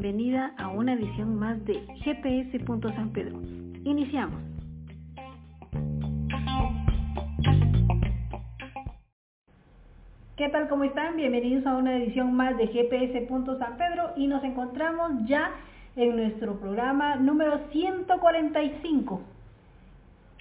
bienvenida a una edición más de GPS. San Pedro. Iniciamos. ¿Qué tal? ¿Cómo están? Bienvenidos a una edición más de GPS. San Pedro y nos encontramos ya en nuestro programa número 145.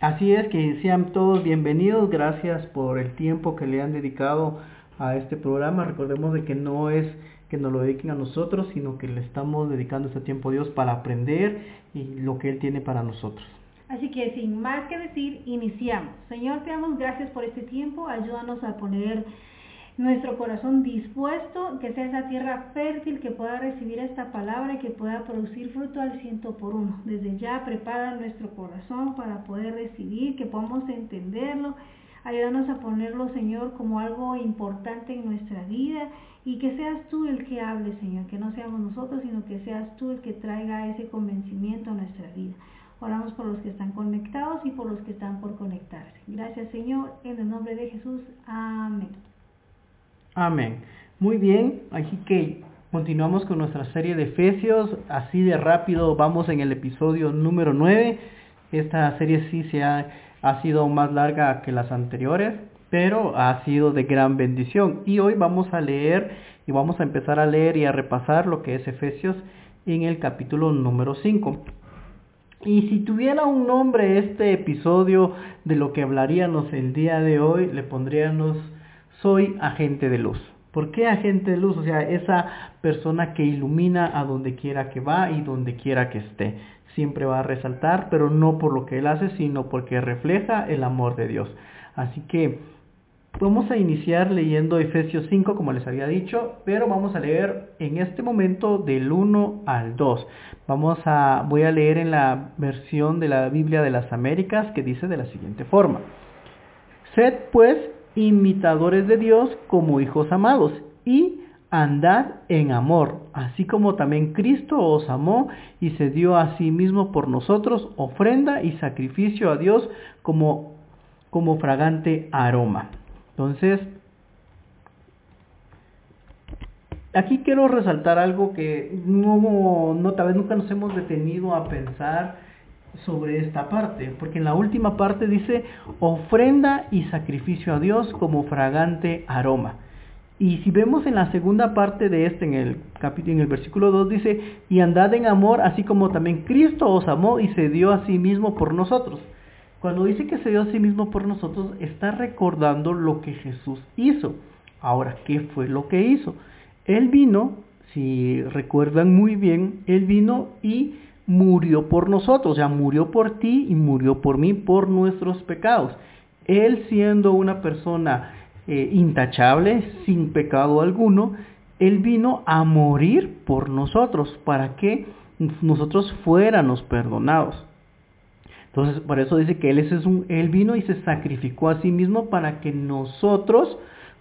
Así es, que sean todos bienvenidos, gracias por el tiempo que le han dedicado a este programa. Recordemos de que no es que nos lo dediquen a nosotros, sino que le estamos dedicando este tiempo a Dios para aprender y lo que Él tiene para nosotros. Así que sin más que decir, iniciamos. Señor, te damos gracias por este tiempo. Ayúdanos a poner nuestro corazón dispuesto, que sea esa tierra fértil que pueda recibir esta palabra y que pueda producir fruto al ciento por uno. Desde ya prepara nuestro corazón para poder recibir, que podamos entenderlo. Ayúdanos a ponerlo, Señor, como algo importante en nuestra vida y que seas tú el que hable, Señor, que no seamos nosotros, sino que seas tú el que traiga ese convencimiento a nuestra vida. Oramos por los que están conectados y por los que están por conectarse. Gracias, Señor, en el nombre de Jesús. Amén. Amén. Muy bien, así que continuamos con nuestra serie de Efesios. Así de rápido vamos en el episodio número 9. Esta serie sí se ha, ha sido más larga que las anteriores pero ha sido de gran bendición. Y hoy vamos a leer y vamos a empezar a leer y a repasar lo que es Efesios en el capítulo número 5. Y si tuviera un nombre este episodio de lo que hablaríamos el día de hoy, le pondríamos soy agente de luz. ¿Por qué agente de luz? O sea, esa persona que ilumina a donde quiera que va y donde quiera que esté. Siempre va a resaltar, pero no por lo que él hace, sino porque refleja el amor de Dios. Así que Vamos a iniciar leyendo Efesios 5, como les había dicho, pero vamos a leer en este momento del 1 al 2. Vamos a, voy a leer en la versión de la Biblia de las Américas que dice de la siguiente forma. Sed pues imitadores de Dios como hijos amados y andad en amor, así como también Cristo os amó y se dio a sí mismo por nosotros ofrenda y sacrificio a Dios como, como fragante aroma. Entonces, aquí quiero resaltar algo que no, tal vez nunca nos hemos detenido a pensar sobre esta parte, porque en la última parte dice ofrenda y sacrificio a Dios como fragante aroma. Y si vemos en la segunda parte de este, en el capítulo, en el versículo 2 dice, y andad en amor, así como también Cristo os amó y se dio a sí mismo por nosotros. Cuando dice que se dio a sí mismo por nosotros, está recordando lo que Jesús hizo. Ahora, ¿qué fue lo que hizo? Él vino, si recuerdan muy bien, Él vino y murió por nosotros, o sea, murió por ti y murió por mí, por nuestros pecados. Él siendo una persona eh, intachable, sin pecado alguno, Él vino a morir por nosotros, para que nosotros fuéramos perdonados. Entonces, por eso dice que él, es un, él vino y se sacrificó a sí mismo para que nosotros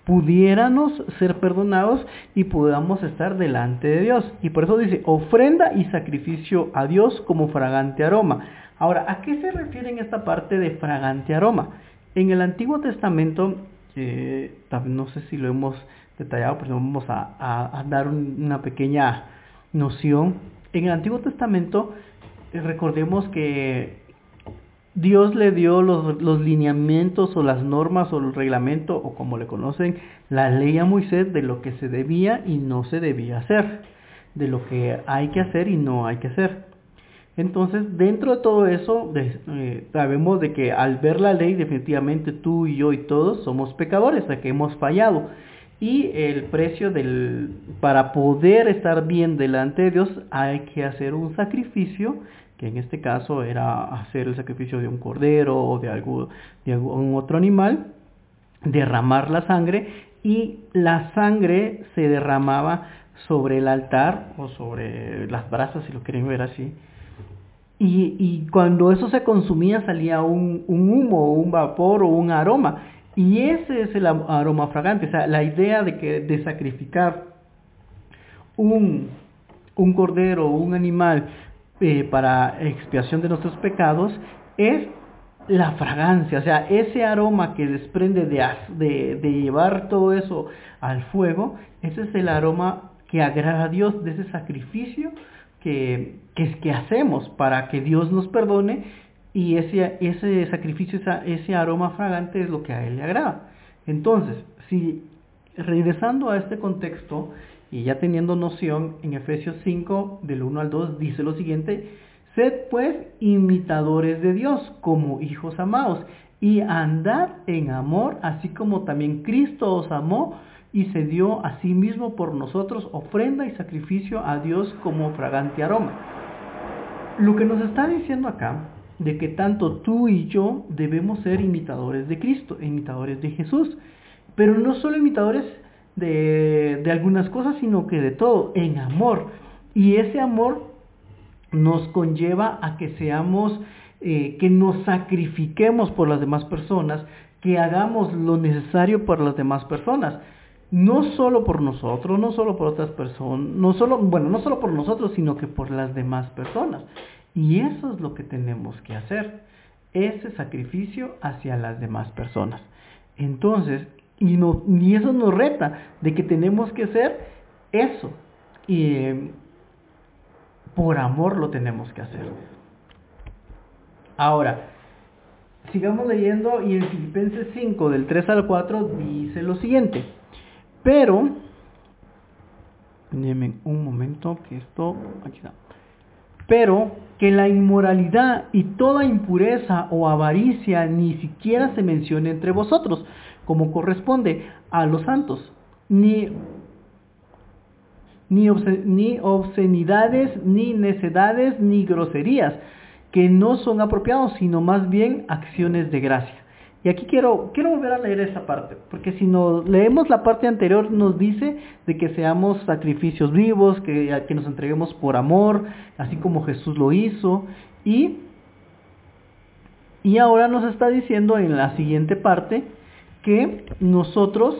pudiéramos ser perdonados y podamos estar delante de Dios. Y por eso dice, ofrenda y sacrificio a Dios como fragante aroma. Ahora, ¿a qué se refiere en esta parte de fragante aroma? En el Antiguo Testamento, no sé si lo hemos detallado, pero vamos a, dar una pequeña noción. En el Antiguo Testamento, recordemos que Dios le dio los, lineamientos o las normas o el reglamento o como le conocen, la ley a Moisés de lo que se debía y no se debía hacer, de lo que hay que hacer y no hay que hacer. Entonces, dentro de todo eso, eh, sabemos de que al ver la ley, definitivamente tú y yo y todos somos pecadores, de que hemos fallado. Y el precio del, para poder estar bien delante de Dios hay que hacer un sacrificio que en este caso era hacer el sacrificio de un cordero o de, algún, otro animal, derramar la sangre y la sangre se derramaba sobre el altar o sobre las brasas, si lo quieren ver así. Y, y cuando eso se consumía salía un, un, humo, un vapor o un aroma. Y ese es el aroma fragante. O sea, la idea de, que, de sacrificar un, un cordero o un animal eh, para expiación de nuestros pecados es la fragancia, o sea, ese aroma que desprende de, de, llevar todo eso al fuego, ese es el aroma que agrada a Dios, de ese sacrificio que, que, que hacemos para que Dios nos perdone y ese, ese sacrificio, ese aroma fragante es lo que a Él le agrada. Entonces, si regresando a este contexto y ya teniendo noción, en Efesios 5, del 1 al 2, dice lo siguiente, sed pues imitadores de Dios como hijos amados y andad en amor, así como también Cristo os amó y se dio a sí mismo por nosotros ofrenda y sacrificio a Dios como fragante aroma. Lo que nos está diciendo acá de que tanto tú y yo debemos ser imitadores de Cristo, imitadores de Jesús, pero no solo imitadores de, algunas cosas, sino que de todo, en amor. Y ese amor nos conlleva a que seamos, eh, que nos sacrifiquemos por las demás personas, que hagamos lo necesario por las demás personas. No solo por nosotros, no solo por otras personas, no solo, bueno, no solo por nosotros, sino que por las demás personas. Y eso es lo que tenemos que hacer, ese sacrificio hacia las demás personas. Entonces, y, no, y eso nos reta de que tenemos que hacer eso. Y em, por amor lo tenemos que hacer. Ahora, sigamos leyendo y en Filipenses 5 del 3 al 4 dice lo siguiente. Pero, un momento que esto, aquí está. Pero que la inmoralidad y toda impureza o avaricia ni siquiera se mencione entre vosotros, como corresponde a los santos, ni, ni, ni obscenidades, ni necedades, ni groserías, que no son apropiados, sino más bien acciones de gracia. Y aquí quiero, quiero volver a leer esta parte, porque si nos leemos la parte anterior nos dice de que seamos sacrificios vivos, que, que nos entreguemos por amor, así como Jesús lo hizo. Y, y ahora nos está diciendo en la siguiente parte que nosotros,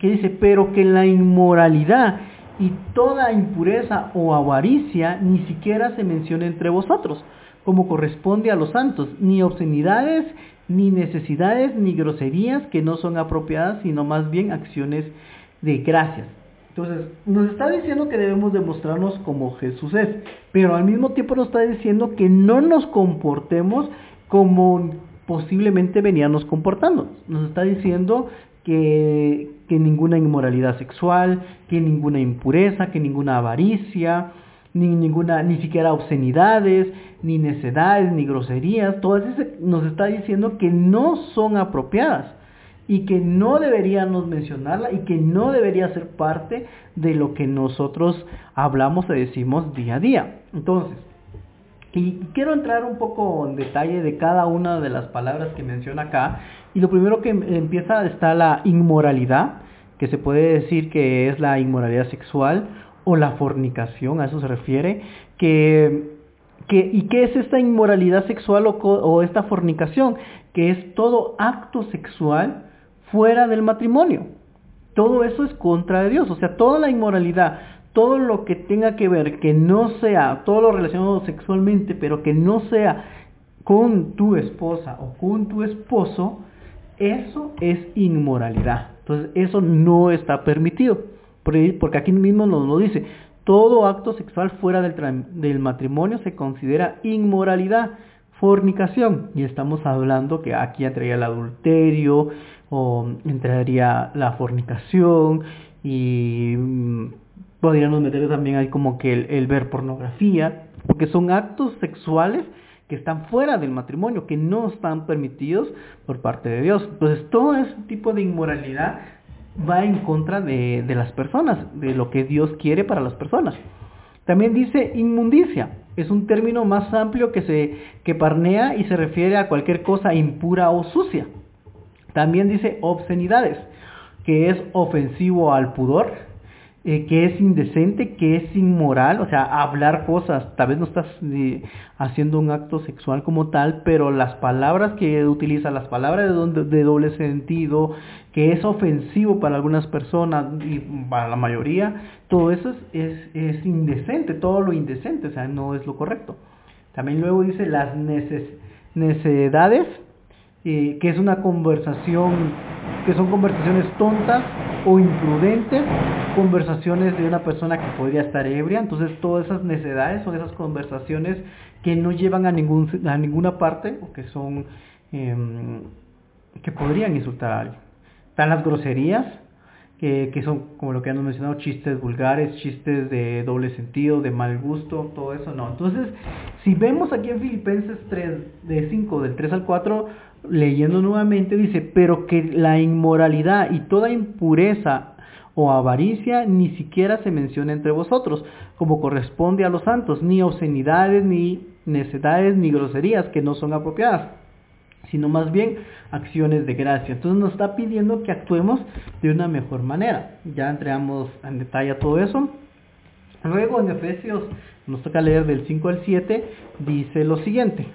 que dice, pero que la inmoralidad y toda impureza o avaricia ni siquiera se menciona entre vosotros, como corresponde a los santos, ni obscenidades, ni necesidades ni groserías que no son apropiadas, sino más bien acciones de gracias. Entonces, nos está diciendo que debemos demostrarnos como Jesús es, pero al mismo tiempo nos está diciendo que no nos comportemos como posiblemente veníamos comportando. Nos está diciendo que, que ninguna inmoralidad sexual, que ninguna impureza, que ninguna avaricia, ni ninguna, ni siquiera obscenidades, ni necedades, ni groserías, todas esas nos está diciendo que no son apropiadas y que no deberíamos mencionarla y que no debería ser parte de lo que nosotros hablamos y decimos día a día. Entonces, y quiero entrar un poco en detalle de cada una de las palabras que menciona acá. Y lo primero que empieza está la inmoralidad, que se puede decir que es la inmoralidad sexual o la fornicación, a eso se refiere, que, que, ¿y qué es esta inmoralidad sexual o, o esta fornicación? Que es todo acto sexual fuera del matrimonio. Todo eso es contra de Dios, o sea, toda la inmoralidad, todo lo que tenga que ver, que no sea, todo lo relacionado sexualmente, pero que no sea con tu esposa o con tu esposo, eso es inmoralidad. Entonces, eso no está permitido. Porque aquí mismo nos lo dice, todo acto sexual fuera del, matrimonio se considera inmoralidad, fornicación. Y estamos hablando que aquí entraría el adulterio o entraría la fornicación y mm, podríamos meter también ahí como que el, ver pornografía, porque son actos sexuales que están fuera del matrimonio, que no están permitidos por parte de Dios. Entonces todo ese tipo de inmoralidad va en contra de, las personas, de lo que Dios quiere para las personas. También dice inmundicia, es un término más amplio que, se, que parnea y se refiere a cualquier cosa impura o sucia. También dice obscenidades, que es ofensivo al pudor, eh, que es indecente, que es inmoral, o sea, hablar cosas, tal vez no estás eh, haciendo un acto sexual como tal, pero las palabras que utiliza, las palabras de, doble sentido, que es ofensivo para algunas personas y para la mayoría, todo eso es, indecente, todo lo indecente, o sea, no es lo correcto. También luego dice las necesidades, eh, que es una conversación, que son conversaciones tontas o imprudentes, conversaciones de una persona que podría estar ebria, entonces todas esas necesidades son esas conversaciones que no llevan a, ningún, a ninguna parte o que son em, que podrían insultar a alguien. Están las groserías, que, que, son, como lo que han mencionado, chistes vulgares, chistes de doble sentido, de mal gusto, todo eso no. Entonces, si vemos aquí en Filipenses 3, de 5, del 3 al 4, leyendo nuevamente, dice, pero que la inmoralidad y toda impureza o avaricia ni siquiera se menciona entre vosotros, como corresponde a los santos, ni obscenidades, ni necedades, ni groserías que no son apropiadas sino más bien acciones de gracia. Entonces nos está pidiendo que actuemos de una mejor manera. Ya entramos en detalle todo eso. Luego en Efesios, nos toca leer del 5 al 7, dice lo siguiente.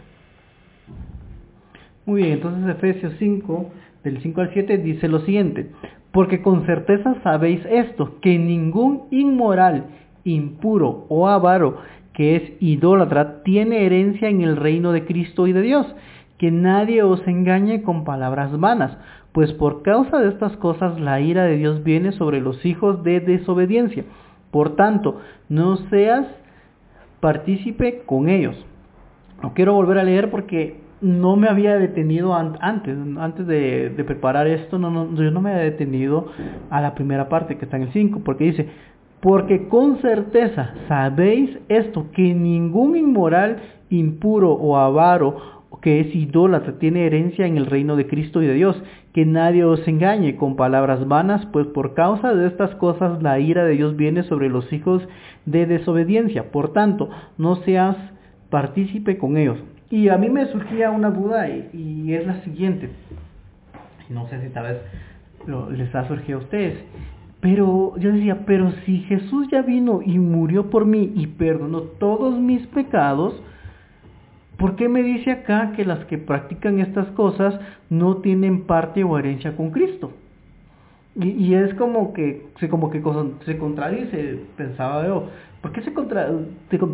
Muy bien, entonces Efesios 5, del 5 al 7, dice lo siguiente. Porque con certeza sabéis esto, que ningún inmoral, impuro o avaro que es idólatra tiene herencia en el reino de Cristo y de Dios que nadie os engañe con palabras vanas, pues por causa de estas cosas la ira de Dios viene sobre los hijos de desobediencia. Por tanto, no seas partícipe con ellos. No quiero volver a leer porque no me había detenido antes, antes de, preparar esto, no, no, yo no me había detenido a la primera parte que está en el 5, porque dice, porque con certeza sabéis esto, que ningún inmoral, impuro o avaro que es idólatra, tiene herencia en el reino de Cristo y de Dios. Que nadie os engañe con palabras vanas, pues por causa de estas cosas la ira de Dios viene sobre los hijos de desobediencia. Por tanto, no seas partícipe con ellos. Y a mí me surgía una duda y, es la siguiente. No sé si tal vez les ha surgido a ustedes. Pero yo decía, pero si Jesús ya vino y murió por mí y perdonó todos mis pecados, ¿Por qué me dice acá que las que practican estas cosas no tienen parte o herencia con Cristo? Y, es como que se como que se contradice, pensaba yo. ¿Por qué se contra,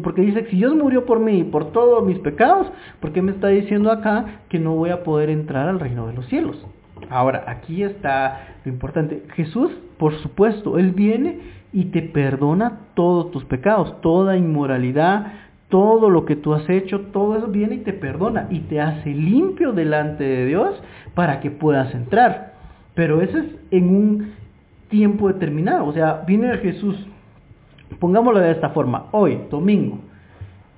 porque dice si Dios murió por mí y por todos mis pecados, ¿por qué me está diciendo acá que no voy a poder entrar al reino de los cielos? Ahora, aquí está lo importante. Jesús, por supuesto, Él viene y te perdona todos tus pecados, toda inmoralidad, todo lo que tú has hecho, todo eso viene y te perdona y te hace limpio delante de Dios para que puedas entrar. Pero eso es en un tiempo determinado. O sea, viene Jesús, pongámoslo de esta forma, hoy, domingo.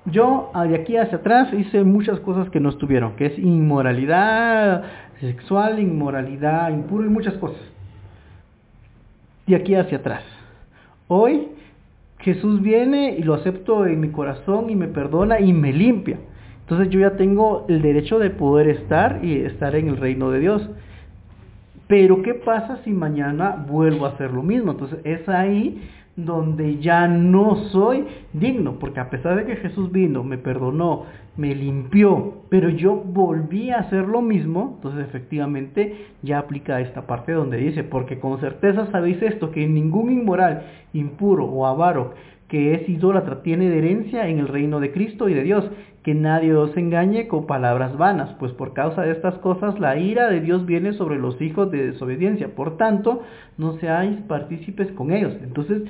Yo de aquí hacia atrás hice muchas cosas que no estuvieron, que es inmoralidad sexual, inmoralidad impuro y muchas cosas. De aquí hacia atrás. Hoy Jesús viene y lo acepto en mi corazón y me perdona y me limpia. Entonces yo ya tengo el derecho de poder estar y estar en el reino de Dios. Pero ¿qué pasa si mañana vuelvo a hacer lo mismo? Entonces es ahí donde ya no soy digno, porque a pesar de que Jesús vino, me perdonó, me limpió, pero yo volví a hacer lo mismo, entonces efectivamente ya aplica esta parte donde dice, porque con certeza sabéis esto, que ningún inmoral, impuro o avaro que es idólatra tiene herencia en el reino de Cristo y de Dios, que nadie os engañe con palabras vanas, pues por causa de estas cosas la ira de Dios viene sobre los hijos de desobediencia, por tanto no seáis partícipes con ellos. Entonces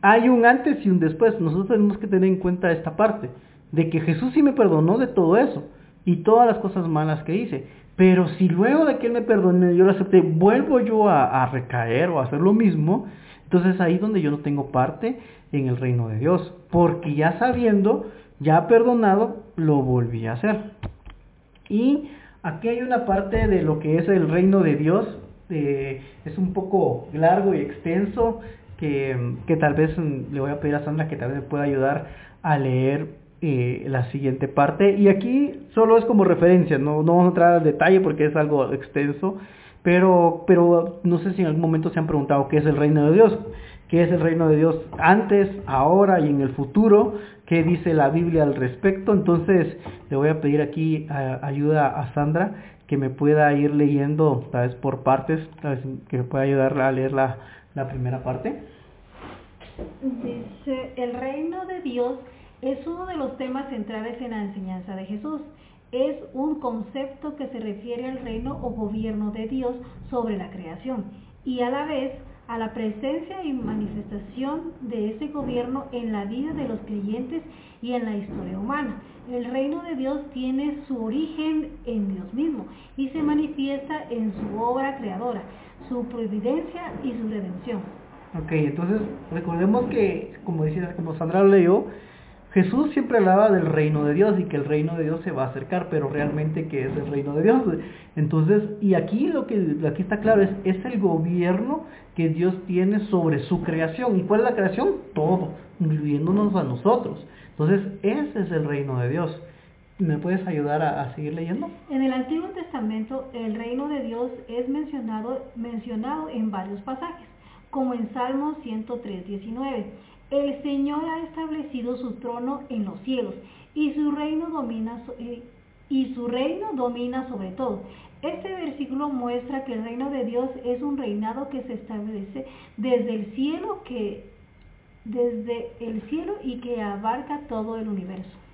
hay un antes y un después, nosotros tenemos que tener en cuenta esta parte de que Jesús sí me perdonó de todo eso y todas las cosas malas que hice. Pero si luego de que Él me perdone, yo lo acepté, vuelvo yo a, recaer o a hacer lo mismo, entonces ahí es donde yo no tengo parte en el reino de Dios. Porque ya sabiendo, ya perdonado, lo volví a hacer. Y aquí hay una parte de lo que es el reino de Dios. Eh, es un poco largo y extenso que, que tal vez le voy a pedir a Sandra que tal vez me pueda ayudar a leer eh, la siguiente parte. Y aquí solo es como referencia, no, no vamos a entrar al detalle porque es algo extenso, pero, pero no sé si en algún momento se han preguntado qué es el reino de Dios, qué es el reino de Dios antes, ahora y en el futuro, qué dice la Biblia al respecto. Entonces le voy a pedir aquí ayuda a Sandra que me pueda ir leyendo, tal vez por partes, tal vez que me pueda ayudar a leer la, la primera parte. Dice, el reino de Dios es uno de los temas centrales en la enseñanza de Jesús. Es un concepto que se refiere al reino o gobierno de Dios sobre la creación y a la vez a la presencia y manifestación de ese gobierno en la vida de los creyentes y en la historia humana. El reino de Dios tiene su origen en Dios mismo y se manifiesta en su obra creadora, su providencia y su redención. Ok, entonces recordemos que, como decía, como Sandra leyó, Jesús siempre hablaba del reino de Dios y que el reino de Dios se va a acercar, pero realmente ¿qué es el reino de Dios? Entonces, y aquí lo que aquí está claro es, es el gobierno que Dios tiene sobre su creación. ¿Y cuál es la creación? Todo, incluyéndonos a nosotros. Entonces, ese es el reino de Dios. ¿Me puedes ayudar a, seguir leyendo? En el Antiguo Testamento, el reino de Dios es mencionado, mencionado en varios pasajes, como en Salmo 103, 19. El Señor ha establecido su trono en los cielos y su reino domina eh, y su reino domina sobre todo. Este versículo muestra que el reino de Dios es un reinado que se establece desde el cielo que desde el cielo y que abarca todo el universo.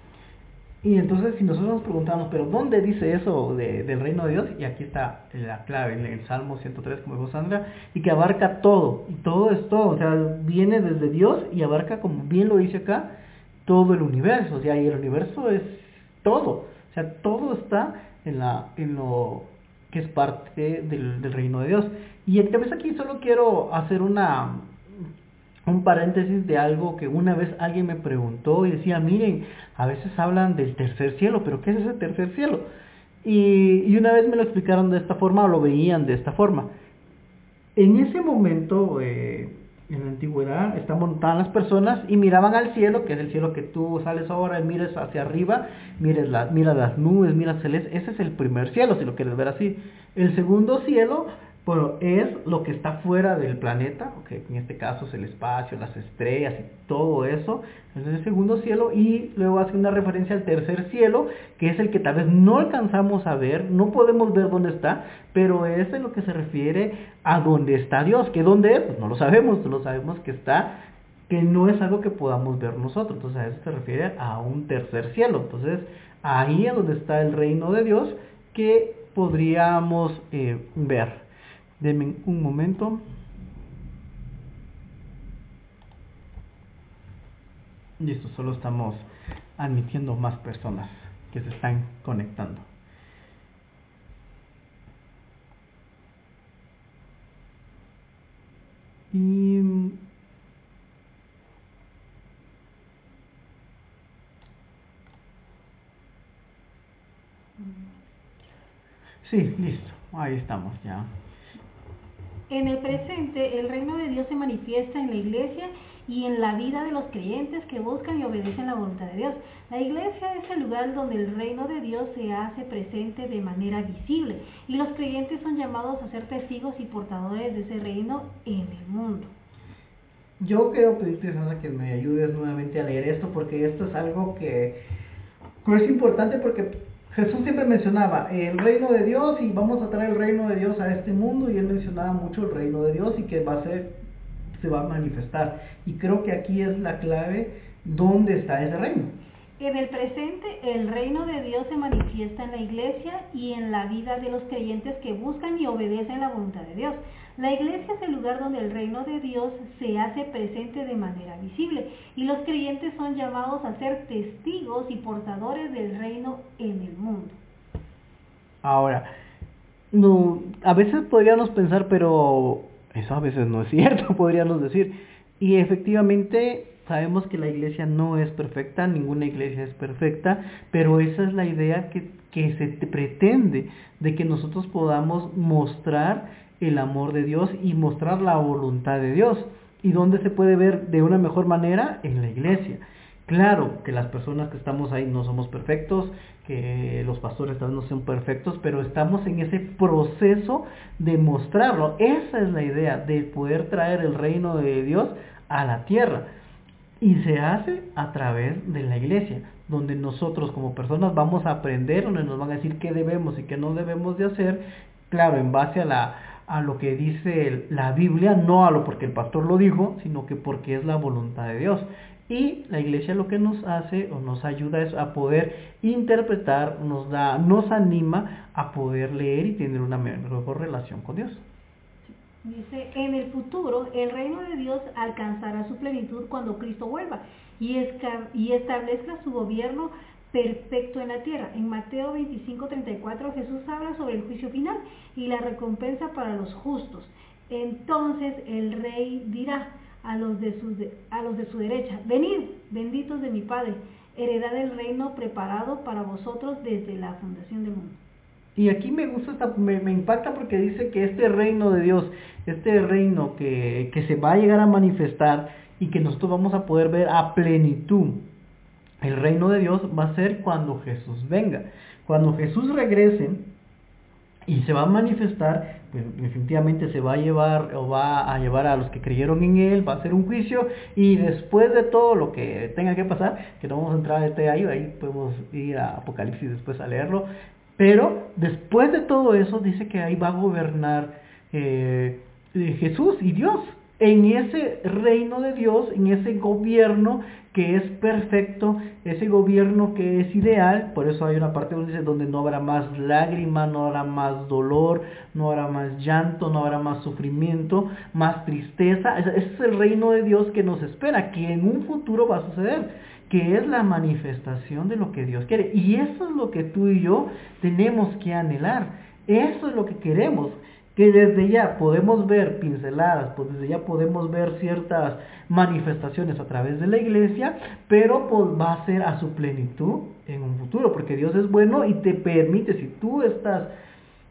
Y entonces si nosotros nos preguntamos, pero ¿dónde dice eso del reino de Dios? Y aquí está la clave, en el Salmo 103, como dijo Sandra, y que abarca todo, y todo es todo, o sea, viene desde Dios y abarca, como bien lo dice acá, todo el universo, o sea, y el universo es todo, o sea, todo está en, la, en lo que es parte del, del reino de Dios. Y vez aquí solo quiero hacer una, un paréntesis de algo que una vez alguien me preguntó y decía, miren, a veces hablan del tercer cielo, pero ¿qué es ese tercer cielo? Y, una vez me lo explicaron de esta forma o lo veían de esta forma. En ese momento, eh, en la antigüedad, estaban las personas y miraban al cielo, que es el cielo que tú sales ahora y mires hacia arriba, mires la, mira las nubes, mira celeste, ese es el primer cielo, si lo quieres ver así. El segundo cielo bueno, es lo que está fuera del planeta, que en este caso es el espacio, las estrellas y todo eso, es el segundo cielo, y luego hace una referencia al tercer cielo, que es el que tal vez no alcanzamos a ver, no podemos ver dónde está, pero es en lo que se refiere a dónde está Dios, que dónde es, pues no lo sabemos, solo sabemos que está, que no es algo que podamos ver nosotros, entonces a eso se refiere a un tercer cielo, entonces ahí es donde está el reino de Dios que podríamos eh, ver. Denme un momento. Listo, solo estamos admitiendo más personas que se están conectando. Y Sí, listo. Ahí estamos ya. En el presente, el reino de Dios se manifiesta en la iglesia y en la vida de los creyentes que buscan y obedecen la voluntad de Dios. La iglesia es el lugar donde el reino de Dios se hace presente de manera visible y los creyentes son llamados a ser testigos y portadores de ese reino en el mundo. Yo quiero pedirte, Sandra, que me ayudes nuevamente a leer esto porque esto es algo que es importante porque Jesús siempre mencionaba el reino de Dios y vamos a traer el reino de Dios a este mundo y él mencionaba mucho el reino de Dios y que va a ser, se va a manifestar. Y creo que aquí es la clave dónde está ese reino. En el presente, el reino de Dios se manifiesta en la iglesia y en la vida de los creyentes que buscan y obedecen la voluntad de Dios. La iglesia es el lugar donde el reino de Dios se hace presente de manera visible y los creyentes son llamados a ser testigos y portadores del reino en el mundo. Ahora, no, a veces podríamos pensar, pero eso a veces no es cierto, podríamos decir. Y efectivamente sabemos que la iglesia no es perfecta, ninguna iglesia es perfecta, pero esa es la idea que, que se pretende de que nosotros podamos mostrar el amor de Dios y mostrar la voluntad de Dios. ¿Y dónde se puede ver de una mejor manera? En la iglesia. Claro que las personas que estamos ahí no somos perfectos, que los pastores también no son perfectos, pero estamos en ese proceso de mostrarlo. Esa es la idea, de poder traer el reino de Dios a la tierra. Y se hace a través de la iglesia, donde nosotros como personas vamos a aprender, donde nos van a decir qué debemos y qué no debemos de hacer, claro, en base a la, a lo que dice la Biblia, no a lo porque el pastor lo dijo, sino que porque es la voluntad de Dios. Y la iglesia lo que nos hace o nos ayuda es a poder interpretar, nos da, nos anima a poder leer y tener una mejor relación con Dios. Dice, en el futuro el reino de Dios alcanzará su plenitud cuando Cristo vuelva y, y establezca su gobierno perfecto en la tierra. En Mateo 25, 34 Jesús habla sobre el juicio final y la recompensa para los justos. Entonces el rey dirá a los de su, a los de su derecha, venid, benditos de mi Padre, heredad el reino preparado para vosotros desde la fundación del mundo. Y aquí me gusta, esta, me, impacta porque dice que este reino de Dios, este reino que, que se va a llegar a manifestar y que nosotros vamos a poder ver a plenitud, el reino de Dios va a ser cuando Jesús venga. Cuando Jesús regrese y se va a manifestar, pues definitivamente se va a llevar o va a llevar a los que creyeron en él, va a hacer un juicio y después de todo lo que tenga que pasar, que no vamos a entrar este ahí, ahí podemos ir a Apocalipsis después a leerlo, pero después de todo eso dice que ahí va a gobernar eh, eh, Jesús y Dios. En ese reino de Dios, en ese gobierno que es perfecto, ese gobierno que es ideal, por eso hay una parte donde donde no habrá más lágrima, no habrá más dolor, no habrá más llanto, no habrá más sufrimiento, más tristeza. Ese es el reino de Dios que nos espera, que en un futuro va a suceder que es la manifestación de lo que Dios quiere. Y eso es lo que tú y yo tenemos que anhelar. Eso es lo que queremos. Que desde ya podemos ver pinceladas, pues desde ya podemos ver ciertas manifestaciones a través de la iglesia, pero pues va a ser a su plenitud en un futuro, porque Dios es bueno y te permite, si tú estás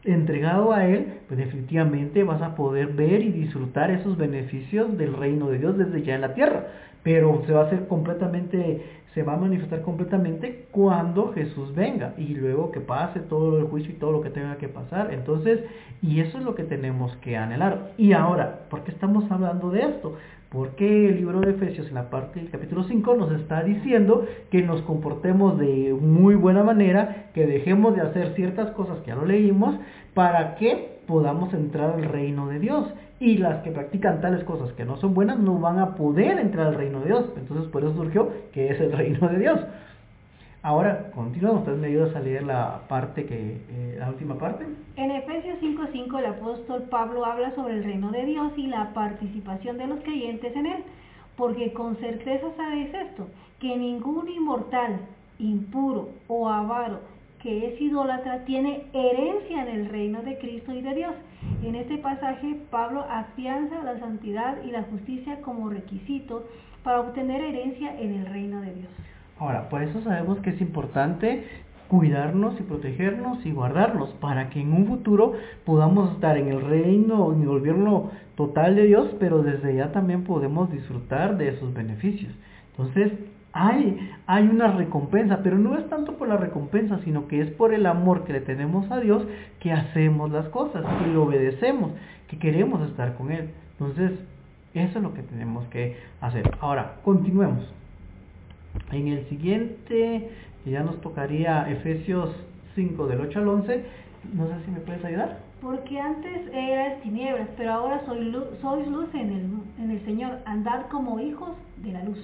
entregado a Él, pues definitivamente vas a poder ver y disfrutar esos beneficios del reino de Dios desde ya en la tierra pero se va a hacer completamente, se va a manifestar completamente cuando Jesús venga y luego que pase todo el juicio y todo lo que tenga que pasar. Entonces, y eso es lo que tenemos que anhelar. Y ahora, ¿por qué estamos hablando de esto? Porque el libro de Efesios en la parte del capítulo 5 nos está diciendo que nos comportemos de muy buena manera, que dejemos de hacer ciertas cosas que ya lo leímos, para que podamos entrar al reino de Dios y las que practican tales cosas que no son buenas no van a poder entrar al reino de Dios. Entonces por eso surgió que es el reino de Dios. Ahora, continuamos, usted me ayuda a leer la parte que, eh, la última parte. En Efesios 5.5 el apóstol Pablo habla sobre el reino de Dios y la participación de los creyentes en él, porque con certeza sabéis esto, que ningún inmortal, impuro o avaro, que es idólatra tiene herencia en el reino de Cristo y de Dios. En este pasaje, Pablo afianza la santidad y la justicia como requisito para obtener herencia en el reino de Dios. Ahora, por eso sabemos que es importante cuidarnos y protegernos y guardarnos para que en un futuro podamos estar en el reino, en el gobierno total de Dios, pero desde ya también podemos disfrutar de esos beneficios. Entonces, hay, hay una recompensa, pero no es tanto por la recompensa, sino que es por el amor que le tenemos a Dios que hacemos las cosas, que le obedecemos, que queremos estar con Él. Entonces, eso es lo que tenemos que hacer. Ahora, continuemos. En el siguiente, que ya nos tocaría Efesios 5 del 8 al 11, no sé si me puedes ayudar. Porque antes eras tinieblas, pero ahora sois luz, luz en, el, en el Señor. Andad como hijos de la luz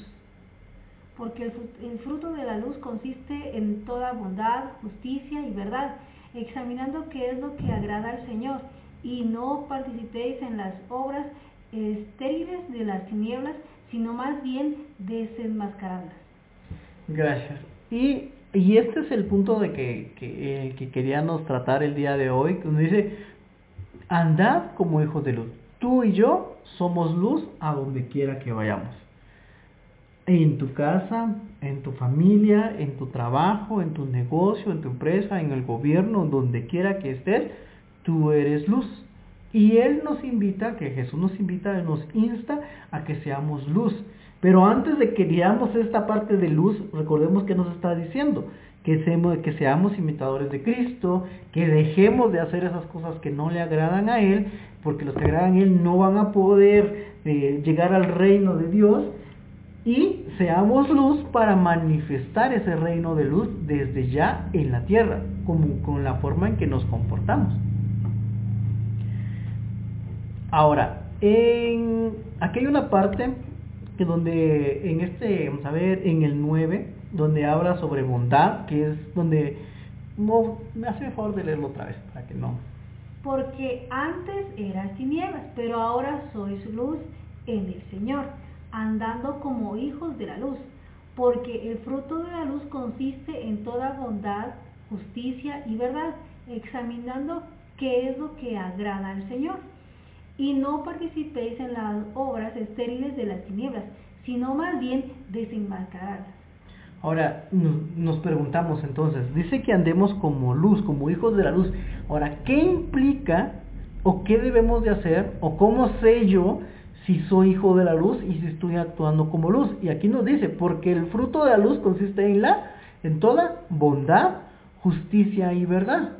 porque el, fruto de la luz consiste en toda bondad, justicia y verdad, examinando qué es lo que agrada al Señor, y no participéis en las obras estériles de las tinieblas, sino más bien desenmascararlas. Gracias. Y, y este es el punto de que, que, eh, que queríamos tratar el día de hoy, donde dice, andad como hijos de luz. Tú y yo somos luz a donde quiera que vayamos en tu casa, en tu familia, en tu trabajo, en tu negocio, en tu empresa, en el gobierno, donde quiera que estés, tú eres luz. Y Él nos invita, que Jesús nos invita, nos insta a que seamos luz. Pero antes de que veamos esta parte de luz, recordemos que nos está diciendo, que seamos, que seamos imitadores de Cristo, que dejemos de hacer esas cosas que no le agradan a Él, porque los que agradan a Él no van a poder eh, llegar al reino de Dios, y seamos luz para manifestar ese reino de luz desde ya en la tierra, como con la forma en que nos comportamos. Ahora, en, aquí hay una parte que donde en este, vamos a ver, en el 9, donde habla sobre bondad, que es donde, no, me hace el favor de leerlo otra vez, para que no, porque antes eras tinieblas, pero ahora sois luz en el Señor, andando como hijos de la luz, porque el fruto de la luz consiste en toda bondad, justicia y verdad, examinando qué es lo que agrada al Señor. Y no participéis en las obras estériles de las tinieblas, sino más bien desenmascararlas. Ahora nos preguntamos entonces, dice que andemos como luz, como hijos de la luz. Ahora, ¿qué implica o qué debemos de hacer o cómo sé yo si soy hijo de la luz y si estoy actuando como luz? Y aquí nos dice, porque el fruto de la luz consiste en la en toda bondad, justicia y verdad.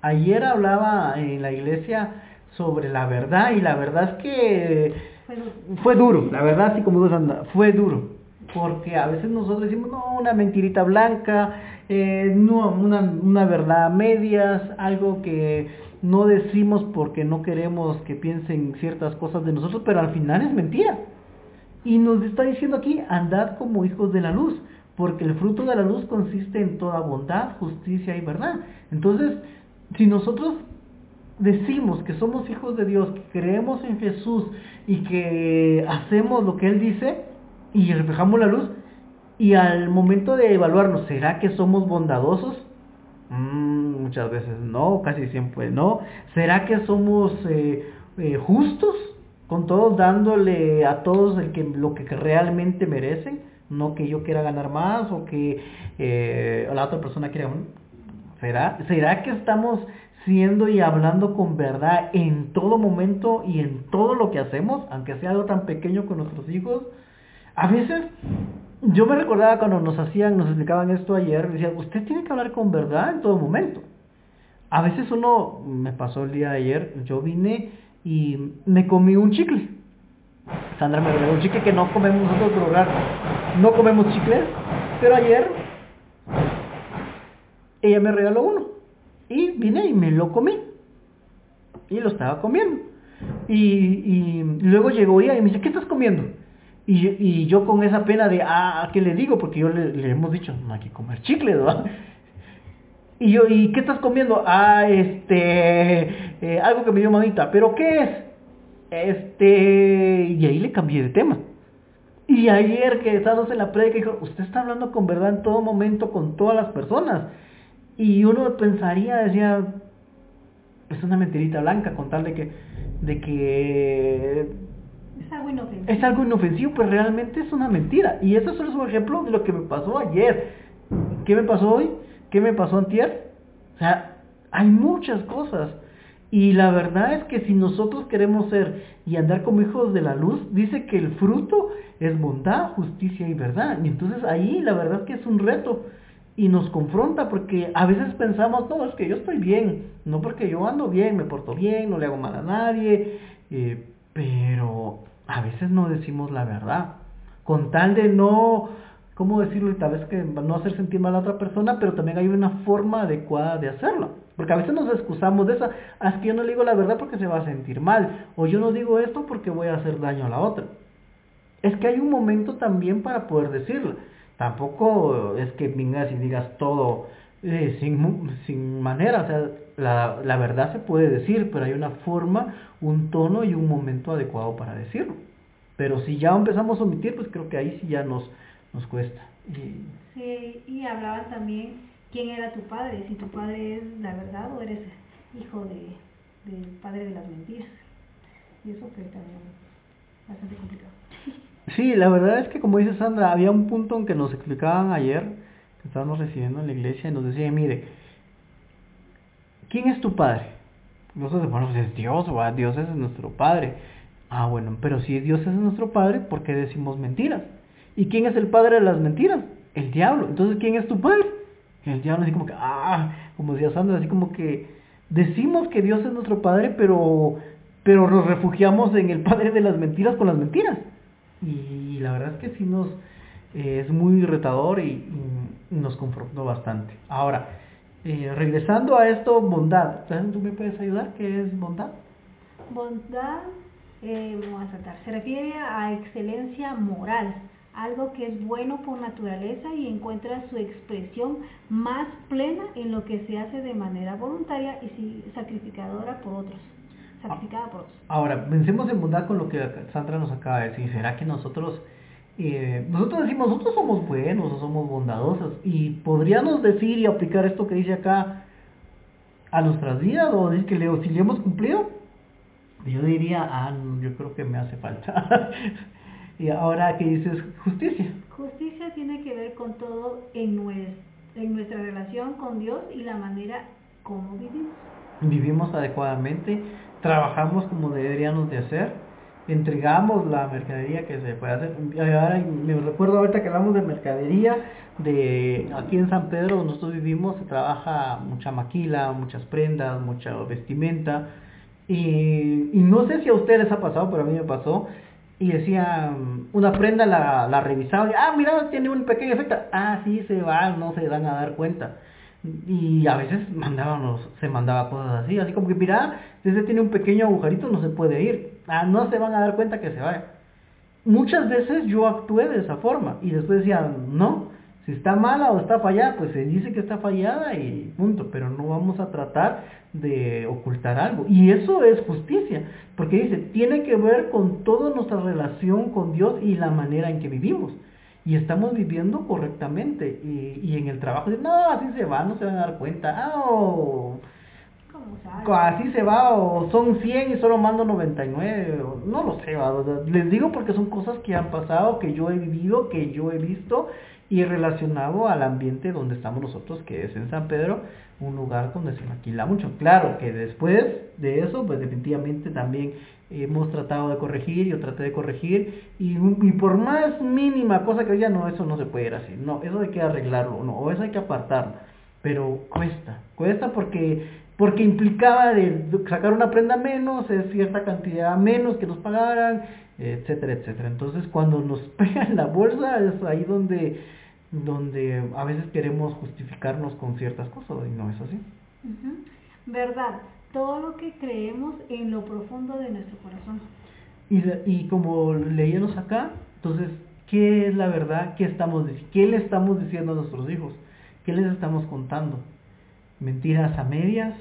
Ayer hablaba en la iglesia sobre la verdad y la verdad es que fue duro, la verdad así como anda, fue duro porque a veces nosotros decimos, no, una mentirita blanca, eh, no, una, una verdad a medias, algo que no decimos porque no queremos que piensen ciertas cosas de nosotros, pero al final es mentira. Y nos está diciendo aquí, andad como hijos de la luz, porque el fruto de la luz consiste en toda bondad, justicia y verdad. Entonces, si nosotros decimos que somos hijos de Dios, que creemos en Jesús y que hacemos lo que Él dice, y reflejamos la luz y al momento de evaluarnos, ¿será que somos bondadosos? Mm, muchas veces no, casi siempre no. ¿Será que somos eh, eh, justos con todos dándole a todos el que, lo que realmente merecen? No que yo quiera ganar más o que eh, la otra persona quiera... ¿Será, ¿Será que estamos siendo y hablando con verdad en todo momento y en todo lo que hacemos, aunque sea algo tan pequeño con nuestros hijos? A veces, yo me recordaba cuando nos hacían, nos explicaban esto ayer, decían, usted tiene que hablar con verdad en todo momento. A veces uno, me pasó el día de ayer, yo vine y me comí un chicle. Sandra me regaló un chicle que no comemos nosotros por hogar. No comemos chicles, pero ayer ella me regaló uno. Y vine y me lo comí. Y lo estaba comiendo. Y, y luego llegó ella y me dice, ¿qué estás comiendo? Y, y yo con esa pena de, ah, ¿qué le digo? Porque yo le, hemos dicho, no hay que comer chicle, ¿verdad? Y yo, ¿y qué estás comiendo? Ah, este, eh, algo que me dio mamita. ¿Pero qué es? Este, y ahí le cambié de tema. Y ayer que estábamos en la predica, dijo, usted está hablando con verdad en todo momento con todas las personas. Y uno pensaría, decía, es una mentirita blanca con tal de que, de que es algo inofensivo. Es algo inofensivo, pero realmente es una mentira. Y eso solo es un ejemplo de lo que me pasó ayer. ¿Qué me pasó hoy? ¿Qué me pasó antier? O sea, hay muchas cosas. Y la verdad es que si nosotros queremos ser y andar como hijos de la luz, dice que el fruto es bondad, justicia y verdad. Y entonces ahí la verdad es que es un reto y nos confronta porque a veces pensamos, no, es que yo estoy bien, no porque yo ando bien, me porto bien, no le hago mal a nadie, eh, pero a veces no decimos la verdad, con tal de no, ¿cómo decirlo? Y tal vez que no hacer sentir mal a otra persona, pero también hay una forma adecuada de hacerlo. Porque a veces nos excusamos de esa, ah, es que yo no le digo la verdad porque se va a sentir mal, o yo no digo esto porque voy a hacer daño a la otra. Es que hay un momento también para poder decirlo. Tampoco es que vengas y digas todo eh, sin, sin manera, o sea, la, la, verdad se puede decir, pero hay una forma, un tono y un momento adecuado para decirlo. Pero si ya empezamos a omitir, pues creo que ahí sí ya nos, nos cuesta. Y... Sí, y hablaban también quién era tu padre, si tu padre es la verdad o eres hijo de, del padre de las mentiras. Y eso fue también bastante complicado. Sí, la verdad es que como dice Sandra, había un punto en que nos explicaban ayer, que estábamos recibiendo en la iglesia, y nos decían, mire, ¿quién es tu padre? Nosotros, bueno, pues es Dios, o Dios es nuestro padre. Ah, bueno, pero si Dios es nuestro padre, ¿por qué decimos mentiras? ¿Y quién es el padre de las mentiras? El diablo. Entonces, ¿quién es tu padre? El diablo, así como que, ah, como decía Sandra, así como que decimos que Dios es nuestro padre, pero, pero nos refugiamos en el padre de las mentiras con las mentiras. Y, la verdad es que sí nos eh, es muy retador y, nos confrontó bastante. Ahora, eh, regresando a esto, bondad. ¿Tú me puedes ayudar? ¿Qué es bondad? Bondad, eh, vamos a tratar, se refiere a excelencia moral, algo que es bueno por naturaleza y encuentra su expresión más plena en lo que se hace de manera voluntaria y sacrificadora por otros. Sacrificada por. Ahora, pensemos en bondad con lo que Sandra nos acaba de decir. ¿Será que nosotros eh, nosotros decimos, nosotros somos buenos o somos bondadosos y podríamos decir y aplicar esto que dice acá a nuestras vidas o decir que le, si le hemos cumplido, yo diría, ah, yo creo que me hace falta. y ahora que dices justicia. Justicia tiene que ver con todo en, en nuestra relación con Dios y la manera como vivimos. Vivimos adecuadamente, trabajamos como deberíamos de hacer entregamos la mercadería que se puede hacer. Ahora me recuerdo ahorita que hablamos de mercadería, de aquí en San Pedro donde nosotros vivimos se trabaja mucha maquila, muchas prendas, mucha vestimenta. Y, y no sé si a ustedes ha pasado, pero a mí me pasó. Y decía, una prenda la, la revisaba, y, ah, mira, tiene un pequeño efecto. Ah, sí, se va, no se dan a dar cuenta y a veces mandábamos, se mandaba cosas así, así como que mira, si ese tiene un pequeño agujerito no se puede ir, ah, no se van a dar cuenta que se vaya. Muchas veces yo actué de esa forma y después decía, no, si está mala o está fallada, pues se dice que está fallada y punto, pero no vamos a tratar de ocultar algo. Y eso es justicia, porque dice, tiene que ver con toda nuestra relación con Dios y la manera en que vivimos y estamos viviendo correctamente. Y, y en el trabajo, no, así se va, no se van a dar cuenta. Ah, o, así se va, o son 100 y solo mando 99, no lo sé, les digo porque son cosas que han pasado, que yo he vivido, que yo he visto y relacionado al ambiente donde estamos nosotros, que es en San Pedro, un lugar donde se maquila mucho. Claro que después de eso, pues definitivamente también hemos tratado de corregir, yo traté de corregir, y, y, por más mínima cosa que haya, no, eso no se puede ir así, no, eso hay que arreglarlo, o eso hay que apartarlo, pero cuesta, cuesta porque, porque implicaba de sacar una prenda menos, es cierta cantidad menos que nos pagaran, etcétera, etcétera. Entonces cuando nos pegan la bolsa es ahí donde, donde a veces queremos justificarnos con ciertas cosas y no es así. ¿Verdad? Todo lo que creemos en lo profundo de nuestro corazón. Y, y como leíamos acá, entonces, ¿qué es la verdad? ¿Qué, estamos, ¿Qué le estamos diciendo a nuestros hijos? ¿Qué les estamos contando? ¿Mentiras a medias?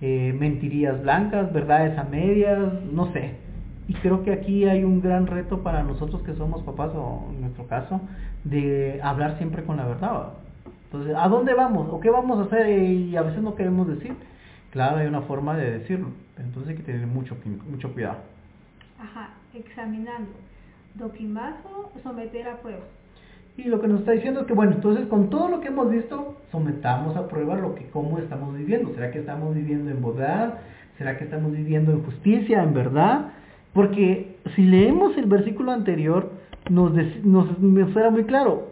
Eh, ¿Mentirías blancas? ¿Verdades a medias? No sé. Y creo que aquí hay un gran reto para nosotros que somos papás, o en nuestro caso, de hablar siempre con la verdad. Entonces, ¿a dónde vamos? ¿O qué vamos a hacer? Y a veces no queremos decir. Claro, hay una forma de decirlo, pero entonces hay que tener mucho, mucho cuidado. Ajá, examinando. Doquimazo, someter a prueba. Y lo que nos está diciendo es que, bueno, entonces con todo lo que hemos visto, sometamos a prueba lo que, cómo estamos viviendo. ¿Será que estamos viviendo en bondad? ¿Será que estamos viviendo en justicia, en verdad? Porque si leemos el versículo anterior, nos, nos, nos era muy claro,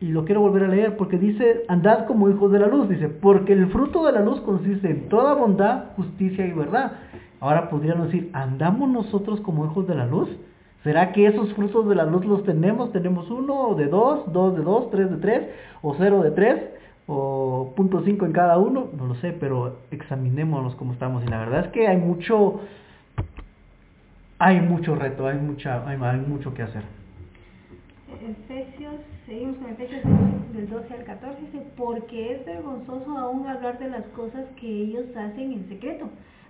y lo quiero volver a leer porque dice, andad como hijos de la luz, dice, porque el fruto de la luz consiste en toda bondad, justicia y verdad. Ahora podríamos decir, ¿andamos nosotros como hijos de la luz? ¿Será que esos frutos de la luz los tenemos? ¿Tenemos uno de dos, dos de dos, tres de tres, o cero de tres, o punto cinco en cada uno? No lo sé, pero examinémonos cómo estamos. Y la verdad es que hay mucho, hay mucho reto, hay, mucha, hay, hay mucho que hacer. Efesios, seguimos con Efesios del 12 al 14, dice, porque es vergonzoso aún hablar de las cosas que ellos hacen en secreto,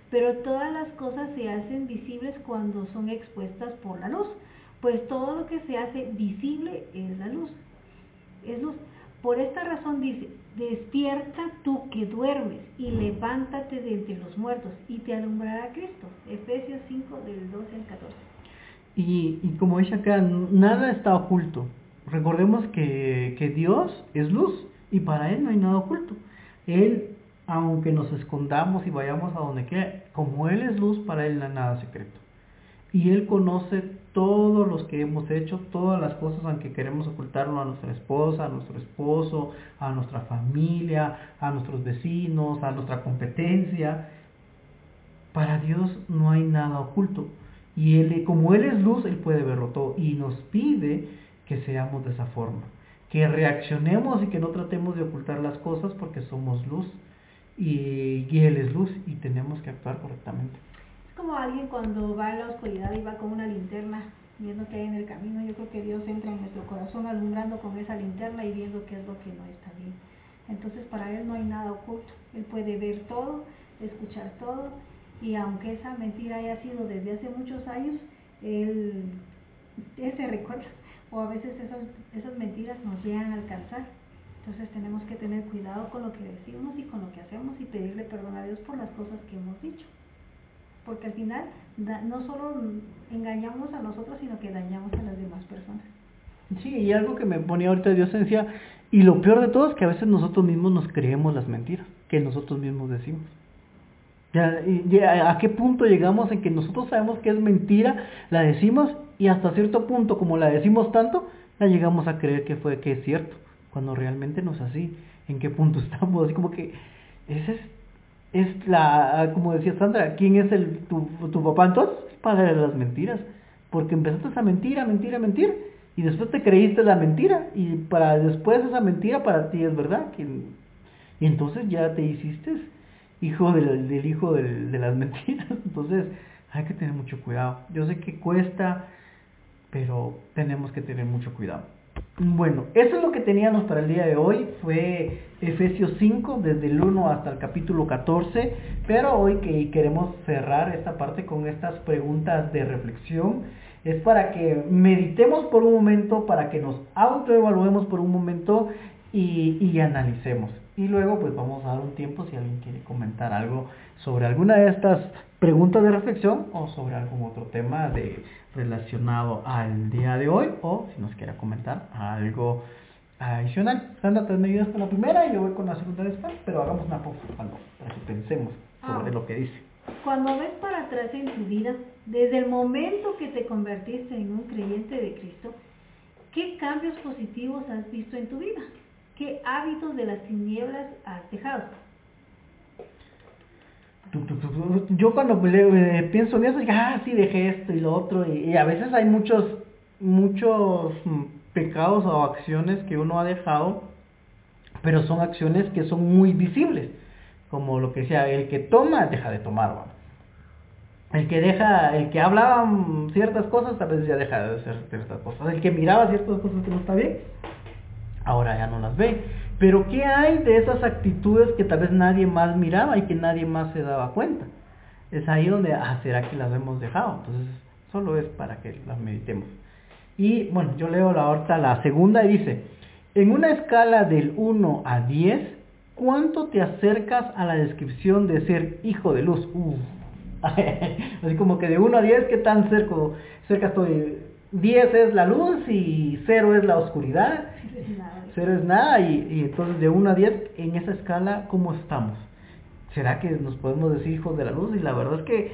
pero todas las cosas se hacen visibles cuando son expuestas por la luz, pues todo lo que se hace visible es la luz. Es luz. Por esta razón dice, despierta tú que duermes y levántate de entre los muertos y te alumbrará Cristo. Efesios 5 del 12 al 14. Y, como dice acá, nada está oculto. Recordemos que, que Dios es luz y para Él no hay nada oculto. Él, aunque nos escondamos y vayamos a donde quiera, como Él es luz, para Él no hay nada secreto. Y Él conoce todos los que hemos hecho, todas las cosas, aunque queremos ocultarlo a nuestra esposa, a nuestro esposo, a nuestra familia, a nuestros vecinos, a nuestra competencia. Para Dios no hay nada oculto. Y él, como Él es luz, Él puede verlo todo. Y nos pide que seamos de esa forma. Que reaccionemos y que no tratemos de ocultar las cosas porque somos luz. Y, Él es luz y tenemos que actuar correctamente. Es como alguien cuando va en la oscuridad y va con una linterna viendo qué hay en el camino. Yo creo que Dios entra en nuestro corazón alumbrando con esa linterna y viendo qué es lo que no está bien. Entonces para Él no hay nada oculto. Él puede ver todo, escuchar todo y aunque esa mentira haya sido desde hace muchos años, Él, él se recuerda o a veces esas, esas mentiras nos llegan a alcanzar. Entonces tenemos que tener cuidado con lo que decimos y con lo que hacemos y pedirle perdón a Dios por las cosas que hemos dicho. Porque al final no solo engañamos a nosotros, sino que dañamos a las demás personas. Sí, y algo que me ponía ahorita Dios decía, y lo peor de todo es que a veces nosotros mismos nos creemos las mentiras que nosotros mismos decimos. ¿A qué punto llegamos en que nosotros sabemos que es mentira, la decimos y hasta cierto punto, como la decimos tanto, la llegamos a creer que fue que es cierto, cuando realmente no es así. ¿En qué punto estamos? Así como que ese es, es la, como decía Sandra, ¿quién es el tu, tu papá entonces? Para las mentiras, porque empezaste esa mentira, mentira, mentir, y después te creíste la mentira, y para después esa mentira para ti es verdad, y entonces ya te hiciste hijo del, hijo de las mentiras, entonces hay que tener mucho cuidado. Yo sé que cuesta pero tenemos que tener mucho cuidado. Bueno, eso es lo que teníamos para el día de hoy. Fue Efesios 5, desde el 1 hasta el capítulo 14. Pero hoy que queremos cerrar esta parte con estas preguntas de reflexión, es para que meditemos por un momento, para que nos autoevaluemos por un momento y analicemos. Y luego pues vamos a dar un tiempo si alguien quiere comentar algo sobre alguna de estas preguntas de reflexión o sobre algún otro tema de, relacionado al día de hoy o si nos quiere comentar algo adicional. Sandra, te me ayudas con la primera y yo voy con la segunda después, pero hagamos una pausa para que pensemos sobre ah. lo que dice. Cuando ves para atrás en tu vida, desde el momento que te convertiste en un creyente de Cristo, ¿qué cambios positivos has visto en tu vida? ¿Qué hábitos de las tinieblas has dejado? yo cuando eh, pienso en eso, ah, sí, dejé esto y lo otro, y, a veces hay muchos, muchos mm, pecados o acciones que uno ha dejado, pero son acciones que son muy visibles, como lo que decía, el que toma, deja de tomar, El que deja, el que hablaba mm, ciertas cosas, a veces ya deja de hacer ciertas cosas. El que miraba ciertas cosas que no está bien, ahora ya no las ve. Pero ¿qué hay de esas actitudes que tal vez nadie más miraba y que nadie más se daba cuenta? Es ahí donde, ah, ¿será que las hemos dejado? Entonces, solo es para que las meditemos. Y bueno, yo leo la ahorita la segunda y dice, en una escala del 1 a 10, ¿cuánto te acercas a la descripción de ser hijo de luz? Así como que de 1 a 10, ¿qué tan cerca, cerca estoy? 10 es la luz y 0 es la oscuridad. Cero es nada y, entonces de 1 a 10 en esa escala, ¿cómo estamos? ¿Será que nos podemos decir hijos de la luz? Y la verdad es que,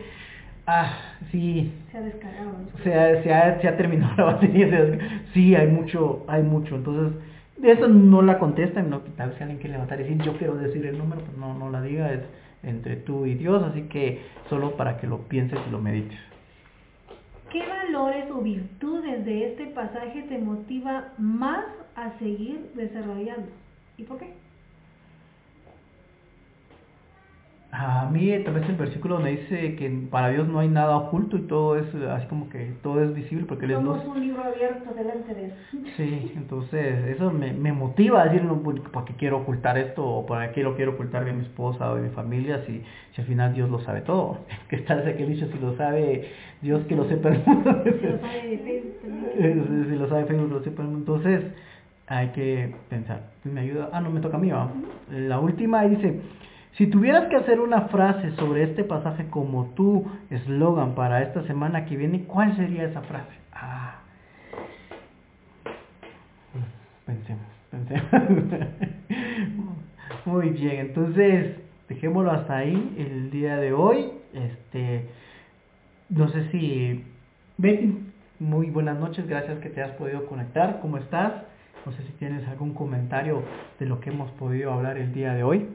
ah, sí. Se ha descargado. Se ha, se ha, se ha terminado la batería. sí, hay mucho, hay mucho. Entonces, de eso no la contestan, no, tal vez alguien quiere levantar y decir, yo quiero decir el número, pues no, no la diga, es entre tú y Dios, así que solo para que lo pienses y lo medites. ¿Qué valores o virtudes de este pasaje te motiva más a seguir desarrollando? ¿Y por qué? A mí tal vez el versículo donde dice que para Dios no hay nada oculto y todo es así como que todo es visible porque Él es luz. un libro abierto delante de Él. Sí, entonces eso me, me motiva a decir, no, pues, ¿para qué quiero ocultar esto? ¿O para qué lo quiero ocultar de mi esposa o de mi familia si, si al final Dios lo sabe todo? Que tal vez aquel dicho, si lo sabe Dios que lo sepa el mundo. si lo sabe Facebook, si lo sabe Facebook, lo sepa el mundo. Entonces hay que pensar. ¿Me ayuda? Ah, no, me toca a mí, ¿va? La última dice... Si tuvieras que hacer una frase sobre este pasaje como tu eslogan para esta semana que viene, ¿cuál sería esa frase? Ah. Pensemos, pensemos. Muy bien, entonces dejémoslo hasta ahí el día de hoy. Este, no sé si Betty, muy buenas noches, gracias que te has podido conectar. ¿Cómo estás? No sé si tienes algún comentario de lo que hemos podido hablar el día de hoy.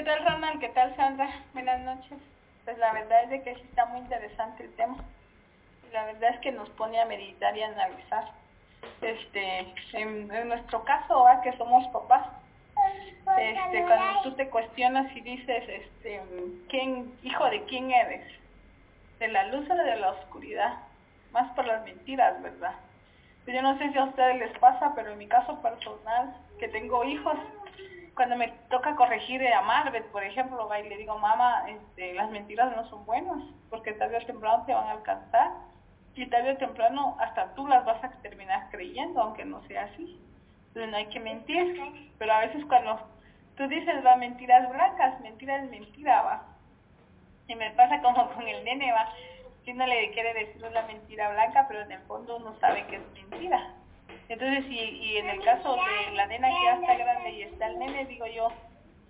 ¿Qué tal Ronald? ¿Qué tal Sandra? Buenas noches. Pues la verdad es de que sí está muy interesante el tema. Y la verdad es que nos pone a meditar y a analizar. Este, en, nuestro caso, ahora que somos papás, este, cuando tú te cuestionas y dices, este, ¿quién, hijo de quién eres? ¿De la luz o de la oscuridad? Más por las mentiras, ¿verdad? Pues yo no sé si a ustedes les pasa, pero en mi caso personal, que tengo hijos, cuando me toca corregir a Margaret, por ejemplo, y le digo, mamá, este, las mentiras no son buenas, porque tarde o temprano te van a alcanzar, y tarde o temprano hasta tú las vas a terminar creyendo, aunque no sea así. Entonces no hay que mentir, pero a veces cuando tú dices, va, mentiras blancas, mentira es mentira, va. Y me pasa como con el nene, va, que uno le quiere decir una mentira blanca, pero en el fondo uno sabe que es mentira. Entonces, y, y en el caso de la nena que ya está grande y está el nene, digo yo,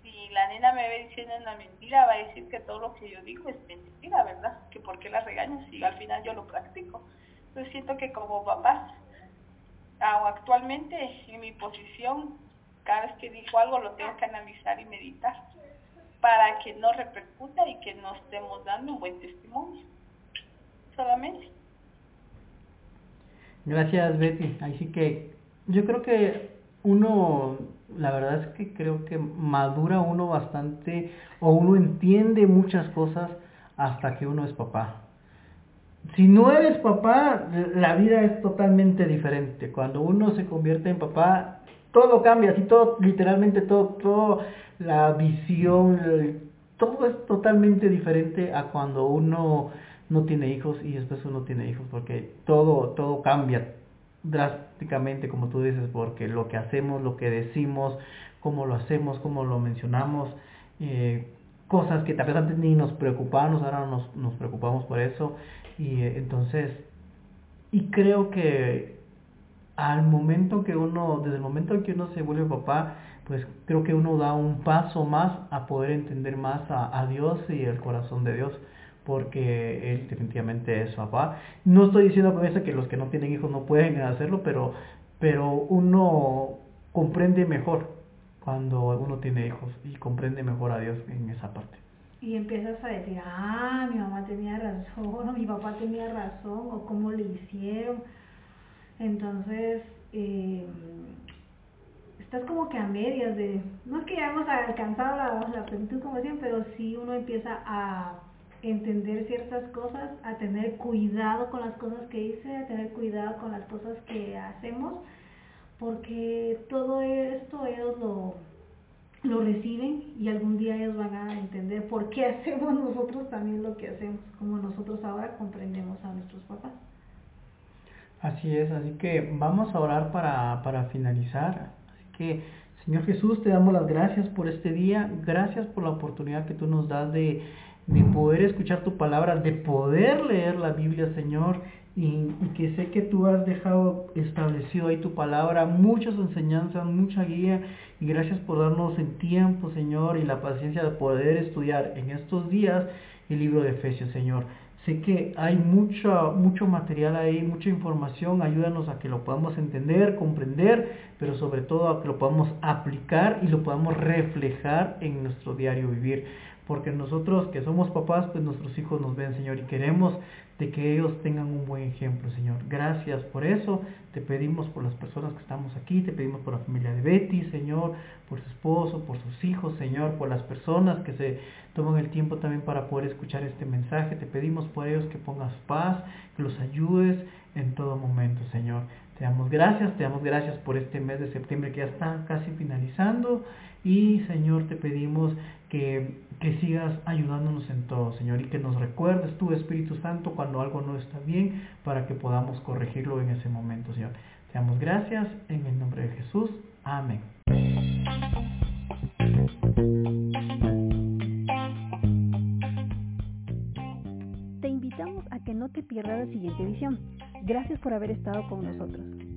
si la nena me ve diciendo una mentira, va a decir que todo lo que yo digo es mentira, ¿verdad? Que por qué la regaño si al final yo lo practico. Entonces siento que como papás, o actualmente en mi posición, cada vez que digo algo lo tengo que analizar y meditar para que no repercuta y que no estemos dando un buen testimonio. Solamente. Gracias, Betty. Así que yo creo que uno, la verdad es que creo que madura uno bastante o uno entiende muchas cosas hasta que uno es papá. Si no eres papá, la vida es totalmente diferente. Cuando uno se convierte en papá, todo cambia, así todo, literalmente todo, todo, la visión, todo es totalmente diferente a cuando uno no tiene hijos y después uno tiene hijos, porque todo, todo cambia drásticamente, como tú dices, porque lo que hacemos, lo que decimos, cómo lo hacemos, cómo lo mencionamos, eh, cosas que tal vez antes ni nos preocupábamos, ahora nos, nos preocupamos por eso, y eh, entonces, y creo que al momento que uno, desde el momento en que uno se vuelve papá, pues creo que uno da un paso más a poder entender más a, a Dios y el corazón de Dios porque él definitivamente es papá. No estoy diciendo con eso que los que no tienen hijos no pueden hacerlo, pero, pero uno comprende mejor cuando uno tiene hijos y comprende mejor a Dios en esa parte. Y empiezas a decir, ah, mi mamá tenía razón, o mi papá tenía razón, o cómo le hicieron. Entonces, eh, estás como que a medias de, no es que ya hemos alcanzado la, la plenitud como decían, pero sí uno empieza a entender ciertas cosas, a tener cuidado con las cosas que hice, a tener cuidado con las cosas que hacemos, porque todo esto ellos lo, lo reciben y algún día ellos van a entender por qué hacemos nosotros también lo que hacemos, como nosotros ahora comprendemos a nuestros papás. Así es, así que vamos a orar para, para finalizar. Así que, Señor Jesús, te damos las gracias por este día, gracias por la oportunidad que tú nos das de de poder escuchar tu palabra, de poder leer la Biblia, Señor, y, que sé que tú has dejado establecido ahí tu palabra, muchas enseñanzas, mucha guía, y gracias por darnos el tiempo, Señor, y la paciencia de poder estudiar en estos días el libro de Efesios, Señor. Sé que hay mucho, mucho material ahí, mucha información, ayúdanos a que lo podamos entender, comprender, pero sobre todo a que lo podamos aplicar y lo podamos reflejar en nuestro diario vivir porque nosotros que somos papás, pues nuestros hijos nos ven, Señor, y queremos de que ellos tengan un buen ejemplo, Señor. Gracias por eso. Te pedimos por las personas que estamos aquí, te pedimos por la familia de Betty, Señor, por su esposo, por sus hijos, Señor, por las personas que se toman el tiempo también para poder escuchar este mensaje. Te pedimos por ellos que pongas paz, que los ayudes en todo momento, Señor. Te damos gracias, te damos gracias por este mes de septiembre que ya está casi finalizando. Y Señor, te pedimos que, que sigas ayudándonos en todo, Señor, y que nos recuerdes tu Espíritu Santo cuando algo no está bien para que podamos corregirlo en ese momento, Señor. Te damos gracias en el nombre de Jesús. Amén. Te invitamos a que no te pierdas la siguiente edición. Gracias por haber estado con nosotros.